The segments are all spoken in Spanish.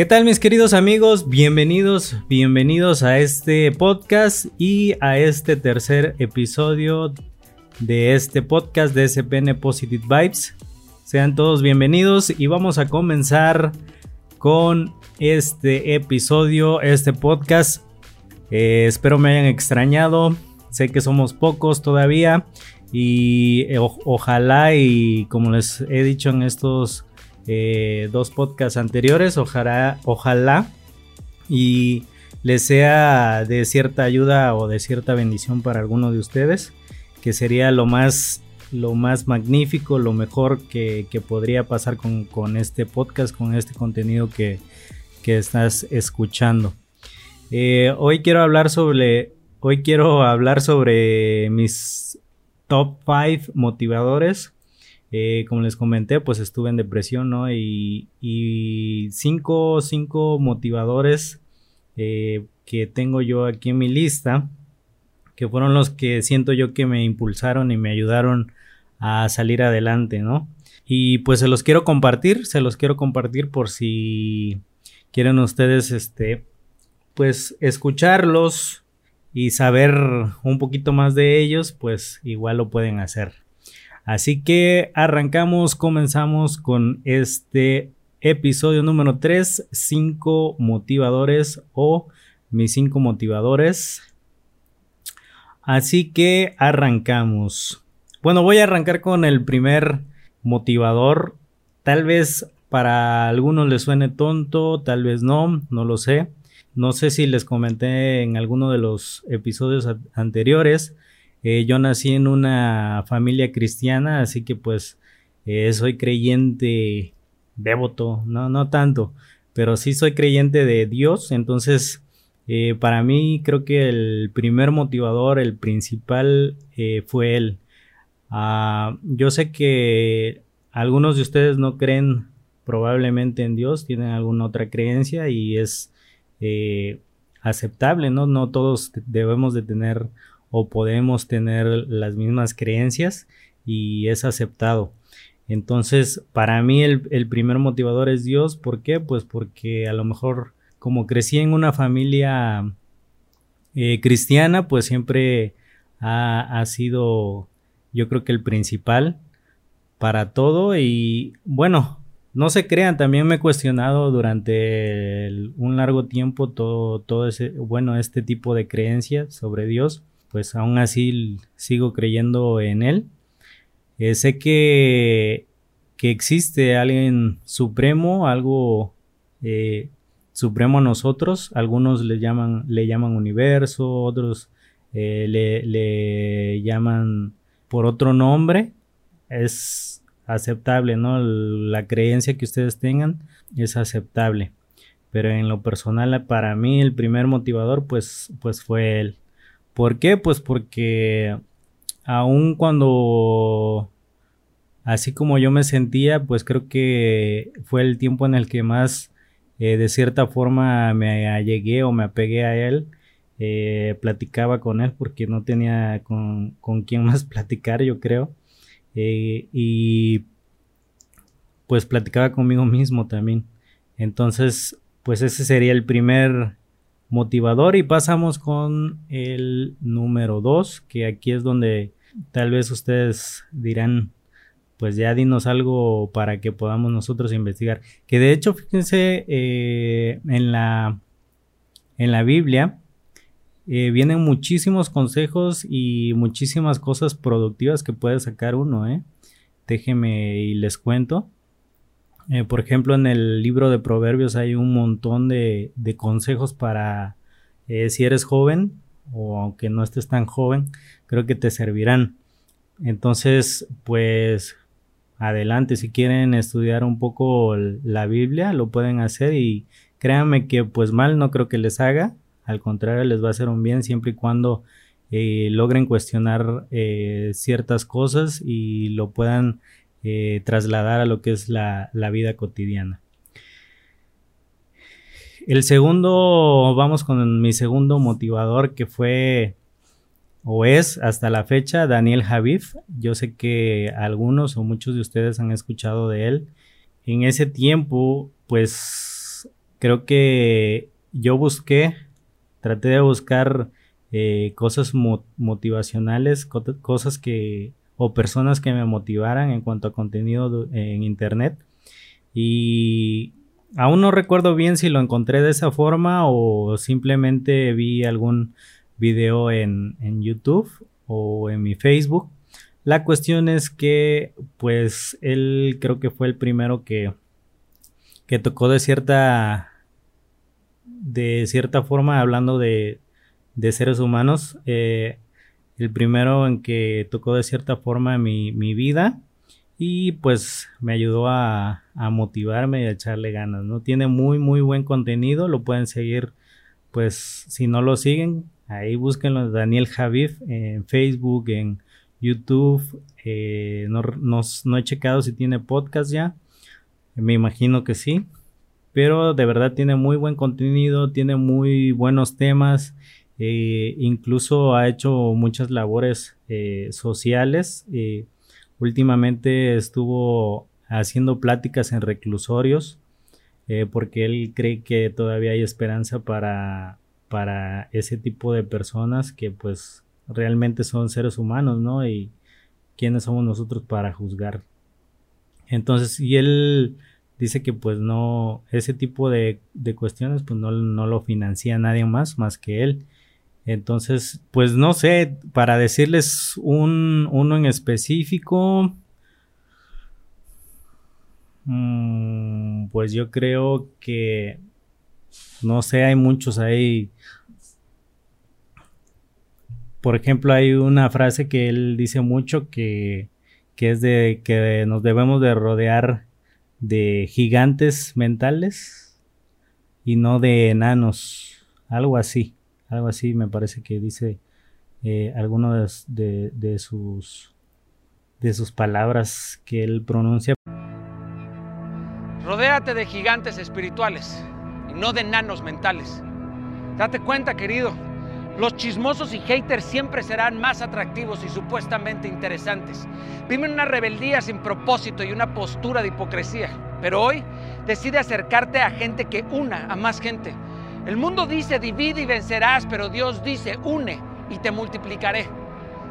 ¿Qué tal mis queridos amigos? Bienvenidos, bienvenidos a este podcast y a este tercer episodio de este podcast de SPN Positive Vibes. Sean todos bienvenidos y vamos a comenzar con este episodio, este podcast. Eh, espero me hayan extrañado. Sé que somos pocos todavía y eh, ojalá y como les he dicho en estos eh, dos podcasts anteriores. Ojalá, ojalá y les sea de cierta ayuda o de cierta bendición para alguno de ustedes, que sería lo más, lo más magnífico, lo mejor que, podría pasar con, este podcast, con este contenido que, estás escuchando. Eh, hoy quiero hablar sobre, hoy quiero hablar sobre mis top 5 motivadores eh, como les comenté, pues estuve en depresión, ¿no? Y, cinco, cinco motivadores eh, que tengo yo aquí en mi lista, que fueron los que siento yo que me impulsaron y me ayudaron a salir adelante, ¿no? Y pues se los quiero compartir, se los quiero compartir por si quieren ustedes, este, pues escucharlos y saber un poquito más de ellos, pues igual lo pueden hacer. Así que arrancamos, comenzamos con este episodio número 3, 5 motivadores o mis 5 motivadores. Así que arrancamos. Bueno, voy a arrancar con el primer motivador. Tal vez para algunos les suene tonto, tal vez no, no lo sé. No sé si les comenté en alguno de los episodios anteriores, eh, yo nací en una familia cristiana, así que pues eh, soy creyente devoto, no, no tanto, pero sí soy creyente de Dios, entonces eh, para mí creo que el primer motivador, el principal fue él. Ah, yo sé que algunos de ustedes no creen probablemente en Dios, tienen alguna otra creencia y es aceptable, ¿no? No todos debemos de tener o podemos tener las mismas creencias y es aceptado. Entonces, para mí el, primer motivador es Dios. ¿Por qué? Pues porque a lo mejor como crecí en una familia eh, cristiana, pues siempre ha, sido, yo creo que el principal para todo. Y bueno, no se crean, también me he cuestionado durante un largo tiempo todo, todo ese, bueno, este tipo de creencias sobre Dios pues aún así sigo creyendo en él. Eh, sé que, que, existe alguien supremo, algo eh, supremo a nosotros. Algunos le llaman, le llaman universo, otros eh, le, le, llaman por otro nombre. Es aceptable, ¿no? La creencia que ustedes tengan es aceptable. Pero en lo personal, para mí, el primer motivador, pues, pues fue él. ¿Por qué? Pues porque aun cuando así como yo me sentía, pues creo que fue el tiempo en el que más eh, de cierta forma me allegué o me apegué a él. Eh, platicaba con él porque no tenía con, con quién más platicar, yo creo. Eh, y pues platicaba conmigo mismo también. Entonces, pues ese sería el primer motivador y pasamos con el número 2, que aquí es donde tal vez ustedes dirán, pues ya dinos algo para que podamos nosotros investigar. Que de hecho, fíjense, eh, en, la, en la Biblia eh, vienen muchísimos consejos y muchísimas cosas productivas que puede sacar uno, ¿eh? Déjenme y les cuento. Eh, por ejemplo, en el libro de Proverbios hay un montón de, consejos para eh, si eres joven o aunque no estés tan joven, creo que te servirán. Entonces, pues adelante, si quieren estudiar un poco la Biblia, lo pueden hacer y créanme que pues mal no creo que les haga, al contrario les va a hacer un bien siempre y cuando eh, logren cuestionar ciertas cosas y lo puedan eh, trasladar a lo que es la, vida cotidiana. el segundo, vamos con mi segundo motivador que fue o es hasta la fecha Daniel Javif. Yo sé que algunos o muchos de ustedes han escuchado de él. En ese tiempo, pues creo que yo busqué, traté de buscar eh, cosas motivacionales, cosas que o personas que me motivaran en cuanto a contenido en internet y aún no recuerdo bien si lo encontré de esa forma o simplemente vi algún video en, en YouTube o en mi Facebook. La cuestión es que pues él creo que fue el primero que, que tocó de cierta de cierta forma hablando de, de seres humanos eh, el primero en que tocó de cierta forma mi, mi vida y pues me ayudó a, a, motivarme y a echarle ganas, ¿no? Tiene muy, muy buen contenido, lo pueden seguir, pues si no lo siguen, ahí búsquenlo, Daniel Javif en Facebook, en YouTube, eh, no, no, he checado si tiene podcast ya, me imagino que sí, pero de verdad tiene muy buen contenido, tiene muy buenos temas, eh, incluso ha hecho muchas labores eh, sociales. Eh, últimamente estuvo haciendo pláticas en reclusorios porque él cree que todavía hay esperanza para, para ese tipo de personas que pues realmente son seres humanos, ¿no? Y quiénes somos nosotros para juzgar. Entonces, y él dice que pues no, ese tipo de, de cuestiones pues no, no, lo financia nadie más más que él. Entonces, pues no sé, para decirles un, uno en específico, mm, pues yo creo que, no sé, hay muchos ahí. Por ejemplo, hay una frase que él dice mucho que, que es de que nos debemos de rodear de gigantes mentales y no de enanos, algo así algo así me parece que dice eh, de, de, sus de sus palabras que él pronuncia. Rodéate de gigantes espirituales y no de enanos mentales. Date cuenta, querido, los chismosos y haters siempre serán más atractivos y supuestamente interesantes. Viven una rebeldía sin propósito y una postura de hipocresía. Pero hoy decide acercarte a gente que una a más gente el mundo dice divide y vencerás, pero Dios dice une y te multiplicaré.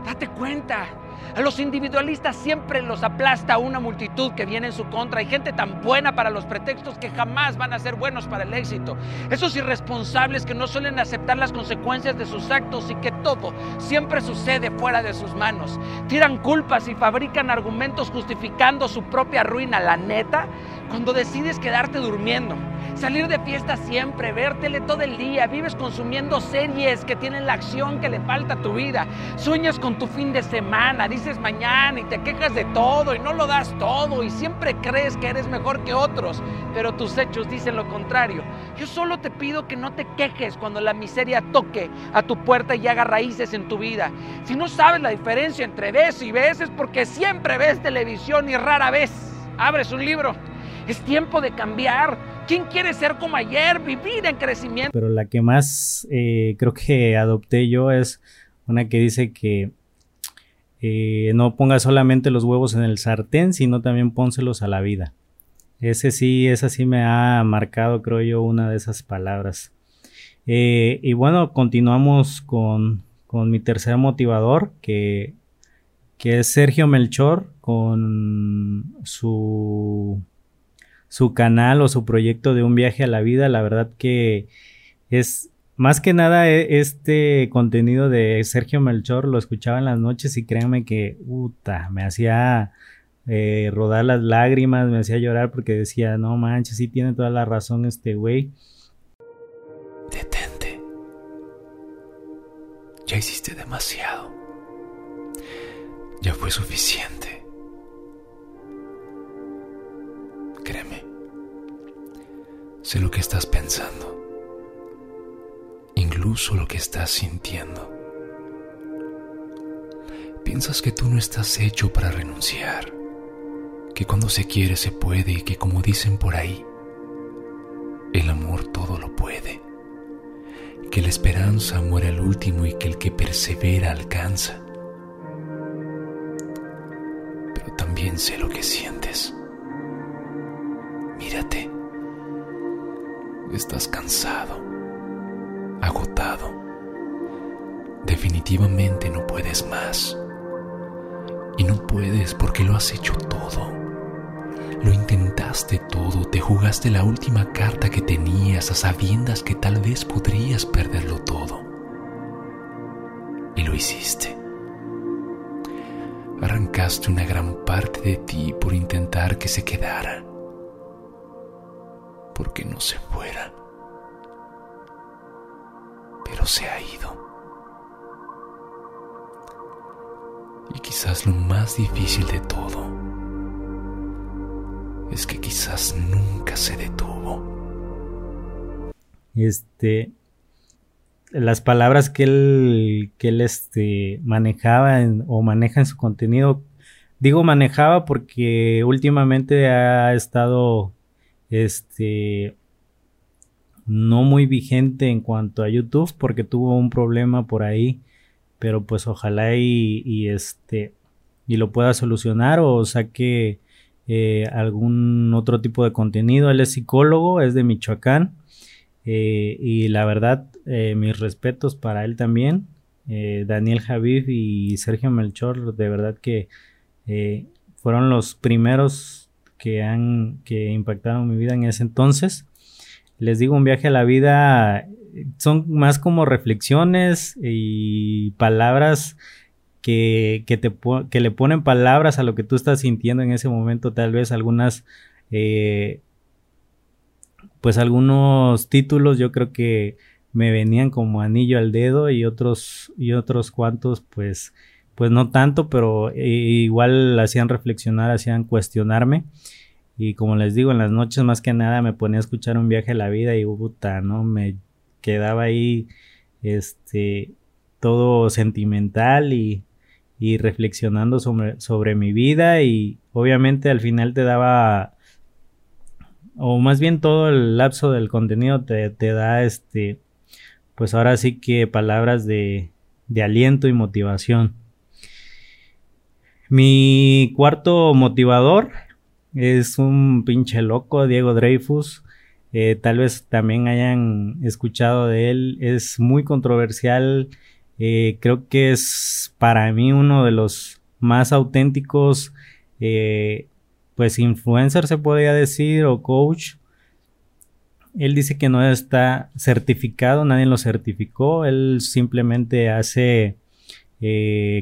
Date cuenta. A los individualistas siempre los aplasta una multitud que viene en su contra. Hay gente tan buena para los pretextos que jamás van a ser buenos para el éxito. Esos irresponsables que no suelen aceptar las consecuencias de sus actos y que todo siempre sucede fuera de sus manos. Tiran culpas y fabrican argumentos justificando su propia ruina. La neta, cuando decides quedarte durmiendo salir de fiesta siempre, vértele todo el día, vives consumiendo series que tienen la acción que le falta a tu vida, sueñas con tu fin de semana, dices mañana y te quejas de todo y no lo das todo y siempre crees que eres mejor que otros, pero tus hechos dicen lo contrario. Yo solo te pido que no te quejes cuando la miseria toque a tu puerta y haga raíces en tu vida. Si no sabes la diferencia entre ves y ves es porque siempre ves televisión y rara vez abres un libro. Es tiempo de cambiar. ¿Quién quiere ser como ayer? Vivir en crecimiento. Pero la que más eh, creo que adopté yo es una que dice que eh, no ponga solamente los huevos en el sartén, sino también pónselos a la vida. Ese sí, esa sí me ha marcado, creo yo, una de esas palabras. Eh, y bueno, continuamos con, con, mi tercer motivador, que, que es Sergio Melchor, con su su canal o su proyecto de un viaje a la vida, la verdad que es más que nada e, este contenido de Sergio Melchor lo escuchaba en las noches y créanme que puta, me hacía eh, rodar las lágrimas, me hacía llorar porque decía, no manches, sí tiene toda la razón este güey. Detente. Ya hiciste demasiado. Ya fue suficiente. Créeme. Sé lo que estás pensando. Incluso lo que estás sintiendo. Piensas que tú no estás hecho para renunciar. Que cuando se quiere se puede y que como dicen por ahí, el amor todo lo puede, que la esperanza muere al último y que el que persevera alcanza. Pero también sé lo que sientes. Mírate. Estás cansado, agotado. Definitivamente no puedes más. Y no puedes porque lo has hecho todo. Lo intentaste todo, te jugaste la última carta que tenías a sabiendas que tal vez podrías perderlo todo. Y lo hiciste. Arrancaste una gran parte de ti por intentar que se quedara, porque no se fuera. Pero se ha ido. Y quizás lo más difícil de todo es que quizás nunca se detuvo. Este, las palabras que él, que él este, manejaba o maneja en su contenido, digo manejaba porque últimamente ha estado, este, no muy vigente en cuanto a YouTube porque tuvo un problema por ahí pero pues ojalá y, este y lo pueda solucionar o saque eh, algún otro tipo de contenido. Él es psicólogo, es de Michoacán eh, y la verdad eh, mis respetos para él también. Daniel Javid y Sergio Melchor, de verdad que fueron los primeros que han que impactaron mi vida en ese entonces. Les digo, un viaje a la vida son más como reflexiones y palabras que, que, te, que le ponen palabras a lo que tú estás sintiendo en ese momento, tal vez algunas, eh, pues algunos títulos yo creo que me venían como anillo al dedo y otros, y otros cuantos pues, pues no tanto, pero eh, igual hacían reflexionar, hacían cuestionarme. Y como les digo, en las noches más que nada me ponía a escuchar un viaje a la vida y puta, ¿no? Me quedaba ahí este todo sentimental y, y reflexionando sobre, sobre, mi vida y obviamente al final te daba o más bien todo el lapso del contenido te, te da este pues ahora sí que palabras de, de aliento y motivación mi cuarto motivador es un pinche loco Diego Dreyfus eh, tal vez también hayan escuchado de él. Es muy controversial. Eh, creo que es para mí uno de los más auténticos, eh, pues influencer se podría decir o coach. Él dice que no está certificado, nadie lo certificó. Él simplemente hace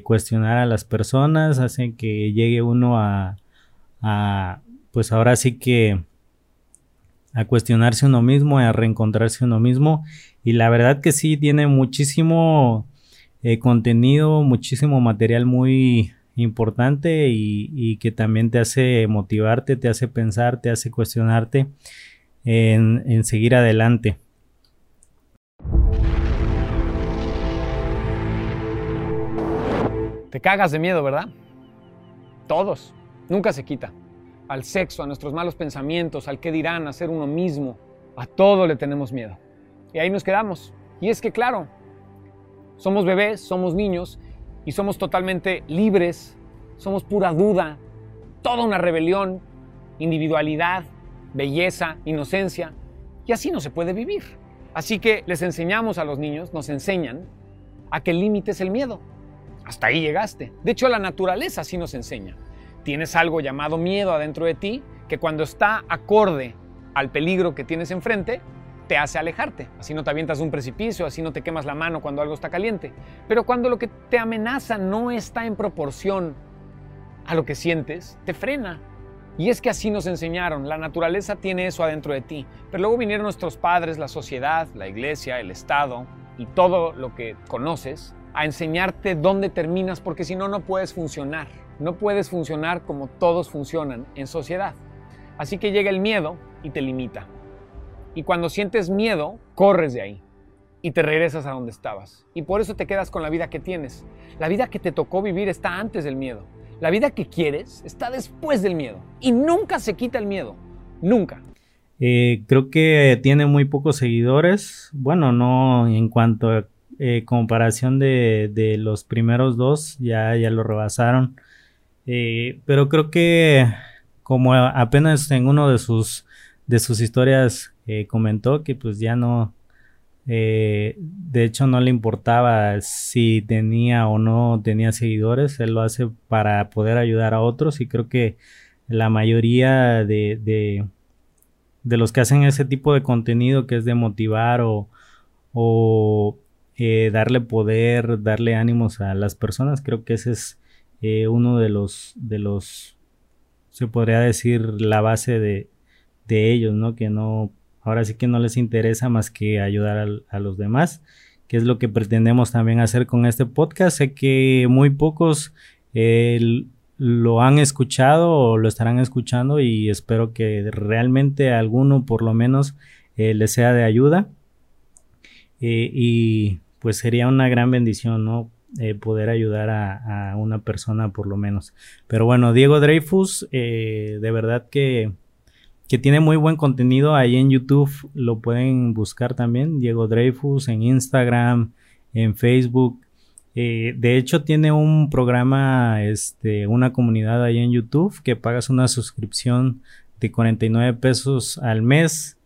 cuestionar a las personas, hace que llegue uno a, pues ahora sí que a cuestionarse uno mismo, a reencontrarse uno mismo. Y la verdad que sí, tiene muchísimo eh, contenido, muchísimo material muy importante y, que también te hace motivarte, te hace pensar, te hace cuestionarte en seguir adelante. Te cagas de miedo, ¿verdad? Todos. Nunca se quita al sexo, a nuestros malos pensamientos, al qué dirán, a ser uno mismo. A todo le tenemos miedo. Y ahí nos quedamos. Y es que, claro, somos bebés, somos niños y somos totalmente libres, somos pura duda, toda una rebelión, individualidad, belleza, inocencia. Y así no se puede vivir. Así que les enseñamos a los niños, nos enseñan a que el límite es el miedo. Hasta ahí llegaste. De hecho, la naturaleza así nos enseña tienes algo llamado miedo adentro de ti que cuando está acorde al peligro que tienes enfrente, te hace alejarte. Así no te avientas de un precipicio, así no te quemas la mano cuando algo está caliente. Pero cuando lo que te amenaza no está en proporción a lo que sientes, te frena. Y es que así nos enseñaron, la naturaleza tiene eso adentro de ti. Pero luego vinieron nuestros padres, la sociedad, la iglesia, el Estado y todo lo que conoces a enseñarte dónde terminas porque si no, no puedes funcionar. No puedes funcionar como todos funcionan en sociedad. Así que llega el miedo y te limita. Y cuando sientes miedo, corres de ahí y te regresas a donde estabas. Y por eso te quedas con la vida que tienes. La vida que te tocó vivir está antes del miedo. La vida que quieres está después del miedo. Y nunca se quita el miedo. Nunca. Eh, creo que tiene muy pocos seguidores. Bueno, no en cuanto a eh, comparación de, de, los primeros dos, ya, ya lo rebasaron. Eh, pero creo que como apenas en uno de sus, de sus historias comentó que pues ya no, de hecho no le importaba si tenía o no tenía seguidores, él lo hace para poder ayudar a otros y creo que la mayoría de, de los que hacen ese tipo de contenido que es de motivar o eh, darle poder, darle ánimos a las personas, creo que ese es eh, uno de los, de los, se podría decir, la base de, de ellos, ¿no? Que no, ahora sí que no les interesa más que ayudar a, los demás, que es lo que pretendemos también hacer con este podcast. Sé que muy pocos eh, lo han escuchado o lo estarán escuchando y espero que realmente alguno por lo menos eh, les sea de ayuda y pues sería una gran bendición no eh, poder ayudar a, una persona por lo menos. Pero bueno Diego Dreyfus de verdad que que tiene muy buen contenido ahí en YouTube. Lo pueden buscar también Diego Dreyfus en Instagram en Facebook. Eh, de hecho, tiene un programa, este, una comunidad ahí en YouTube que pagas una suscripción de 49 pesos al mes.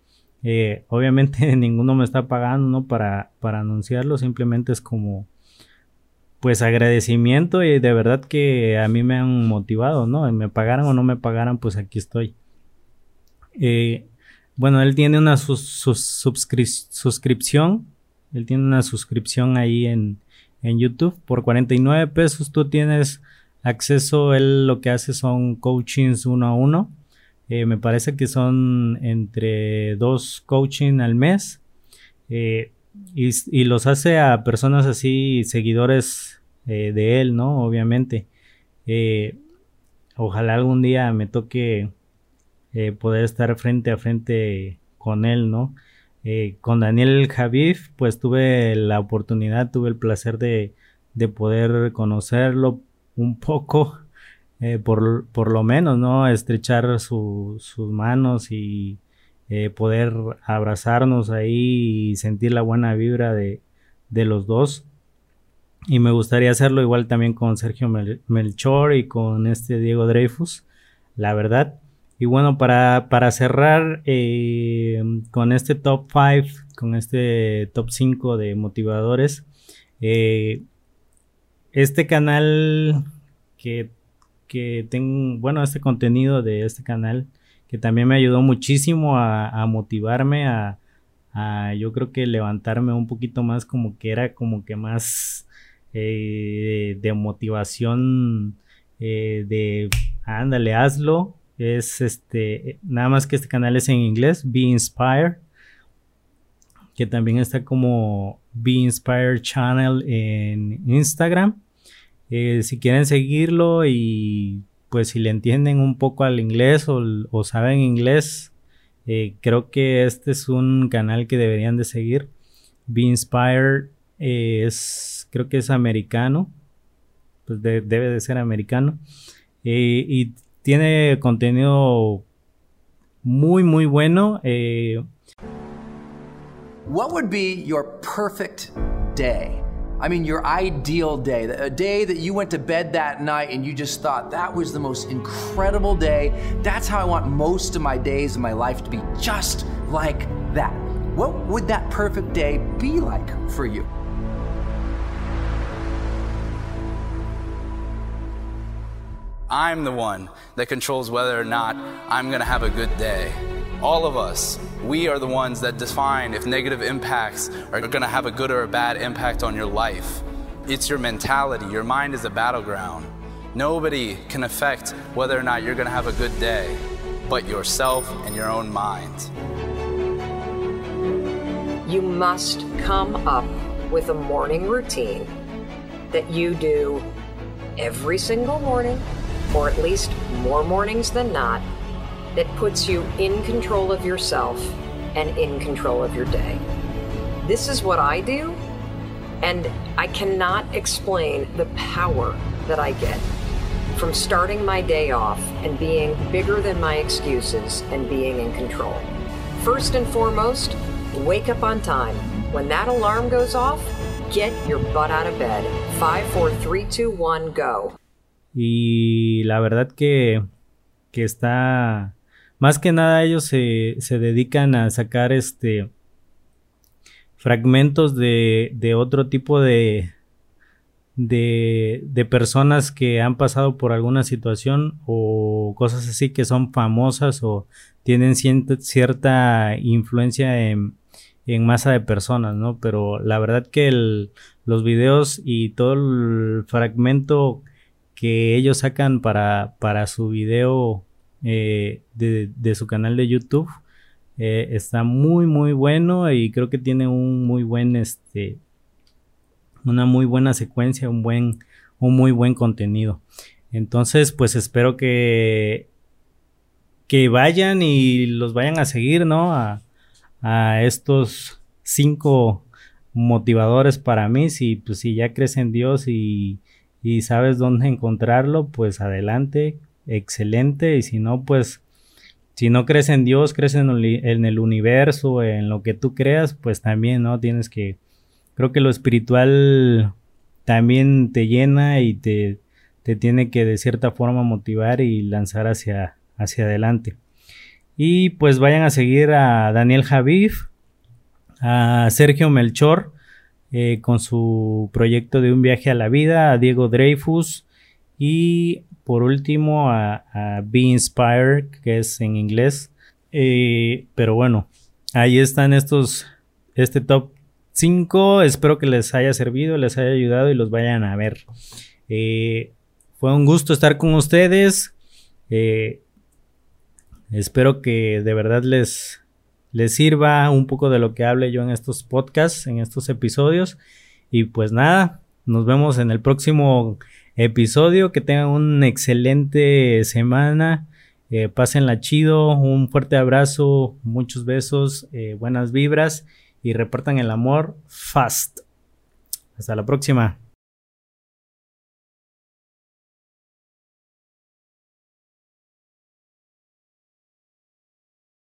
Eh, obviamente ninguno me está pagando, ¿no? Para, para anunciarlo, simplemente es como, pues agradecimiento y de verdad que a mí me han motivado, ¿no? Me pagaran o no me pagaran, pues aquí estoy. Eh, bueno, él tiene una suscripción, él tiene una suscripción ahí en, en YouTube. Por 49 pesos tú tienes acceso, él lo que hace son coachings uno a uno. Eh, me parece que son entre dos coaching al mes. Eh, y, los hace a personas así, seguidores eh, de él, ¿no? Obviamente. ojalá algún día me toque poder estar frente a frente con él, ¿no? Con Daniel Javif, pues tuve la oportunidad, tuve el placer de, poder conocerlo un poco, eh, por, por, lo menos, ¿no? Estrechar sus manos y eh, poder abrazarnos ahí y sentir la buena vibra de, de, los dos. Y me gustaría hacerlo igual también con Sergio Melchor y con este Diego Dreyfus, la verdad. Y bueno, para, para cerrar eh, con este top 5, con este top 5 de motivadores, este canal que, que tengo, bueno, este contenido de este canal que también me ayudó muchísimo a, motivarme, a, yo creo que levantarme un poquito más como que era como que más eh, de motivación de ándale, hazlo, es este, nada más que este canal es en inglés, Be Inspired, que también está como Be Inspired Channel en Instagram. Eh, si quieren seguirlo y pues si le entienden un poco al inglés o, saben inglés, eh, creo que este es un canal que deberían de seguir. Be Inspired eh, es, creo que es americano, pues debe de ser americano. y tiene contenido muy, muy bueno. What would be your perfect day? I mean, your ideal day, a day that you went to bed that night and you just thought that was the most incredible day. That's how I want most of my days in my life to be just like that. What would that perfect day be like for you? I'm the one that controls whether or not I'm to have a good day. All of us, we are the ones that define if negative impacts are going to have a good or a bad impact on your life. It's your mentality. Your mind is a battleground. Nobody can affect whether or not you're going to have a good day but yourself and your own mind. You must come up with a morning routine that you do every single morning or at least more mornings than not, that puts you in control of yourself and in control of your day. This is what I do, and I cannot explain the power that I get from starting my day off and being bigger than my excuses and being in control. First and foremost, wake up on time. When that alarm goes off, get your butt out of bed. 5, 4, 3, 2, 1, go. Y la verdad que, que está... Más que nada ellos se, se dedican a sacar este fragmentos de, de otro tipo de, de, de, personas que han pasado por alguna situación o cosas así que son famosas o tienen cierta influencia en, en, masa de personas, ¿no? Pero la verdad que el, los videos y todo el fragmento que ellos sacan para, para su video eh, de, de, su canal de YouTube eh, está muy muy bueno y creo que tiene un muy buen este una muy buena secuencia un buen un muy buen contenido. Entonces pues espero que que vayan y los vayan a seguir no a, a estos cinco motivadores para mí. Si pues si ya crees en Dios y y sabes dónde encontrarlo, pues adelante, excelente. Y si no, pues si no crees en Dios, crees en el, universo, en lo que tú creas, pues también, ¿no? Tienes que, creo que lo espiritual también te llena y te, te tiene que de cierta forma motivar y lanzar hacia, hacia adelante. Y pues vayan a seguir a Daniel Javif, a Sergio Melchor, eh, con su proyecto de un viaje a la vida, a Diego Dreyfus y por último a, Be Inspired, que es en inglés. Eh, pero bueno, ahí están estos, este top 5. Espero que les haya servido, les haya ayudado y los vayan a ver. Eh, fue un gusto estar con ustedes. espero que de verdad les, les sirva un poco de lo que hable yo en estos podcasts, en estos episodios. Y pues nada, nos vemos en el próximo episodio. Que tengan una excelente semana. Eh, pásenla chido. Un fuerte abrazo, muchos besos, eh, buenas vibras y repartan el amor fast. Hasta la próxima.